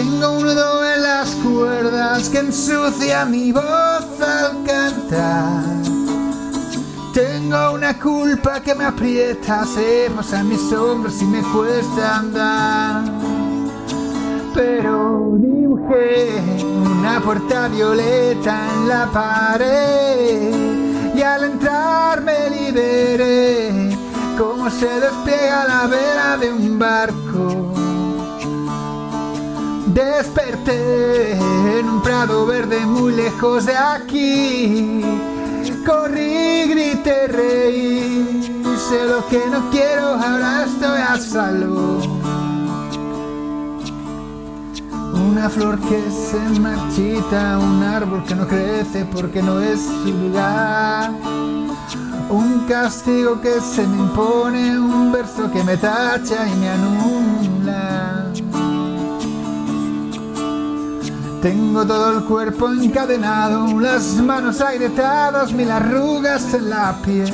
Tengo un nudo en las cuerdas que ensucia mi voz al cantar. Tengo una culpa que me aprieta, se posa en mis hombros y me cuesta andar. Pero dibujé una puerta violeta en la pared y al entrar me liberé como se despliega la vela de un barco. Desperté en un prado verde muy lejos de aquí. Corrí, grité, reí. Sé lo que no quiero, ahora estoy a salvo. Una flor que se marchita, un árbol que no crece porque no es su lugar. Un castigo que se me impone, un verso que me tacha y me anula. Tengo todo el cuerpo encadenado, las manos agrietadas, mil arrugas en la piel.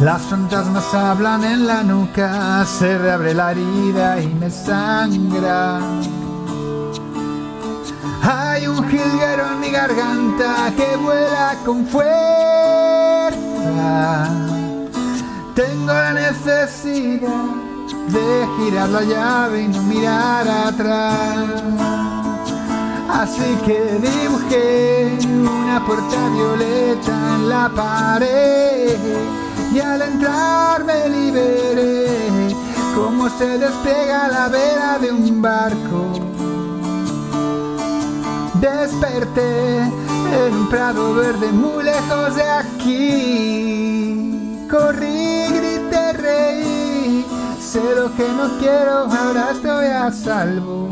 Las fantasmas hablan en la nuca, se reabre la herida y me sangra. Hay un jilguero en mi garganta que vuela con fuerza. Tengo la necesidad de girar la llave y no mirar atrás. Así que dibujé una puerta violeta en la pared y al entrar me liberé como se despega la vela de un barco. Desperté en un prado verde muy lejos de aquí. Corrí, grité, reí. Sé lo que no quiero, ahora estoy a salvo.